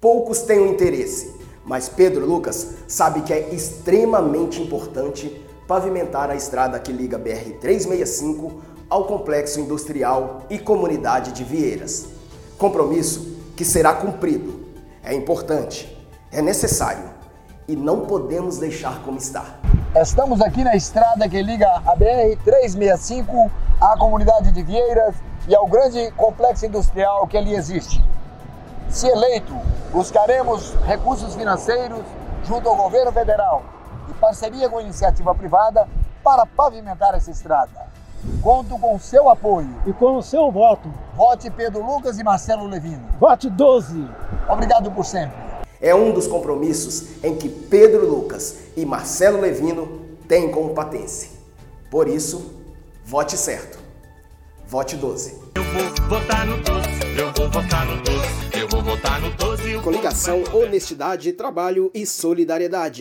poucos têm o interesse, mas Pedro Lucas sabe que é extremamente importante pavimentar a estrada que liga BR-365 ao complexo industrial e comunidade de Vieiras. Compromisso que será cumprido. É importante, é necessário e não podemos deixar como está. Estamos aqui na estrada que liga a BR-365 à comunidade de Vieiras e ao grande complexo industrial que ali existe. Se eleito, buscaremos recursos financeiros junto ao governo federal e parceria com a iniciativa privada para pavimentar essa estrada. Conto com o seu apoio. E com o seu voto. Vote Pedro Lucas e Marcelo Levino. Vote 12. Obrigado por sempre. É um dos compromissos em que Pedro Lucas e Marcelo Levino têm como patente. Por isso, vote certo. Vote 12. Eu vou votar no 12, eu vou votar no 12, eu vou votar no 12. Coligação Honestidade, Trabalho e Solidariedade.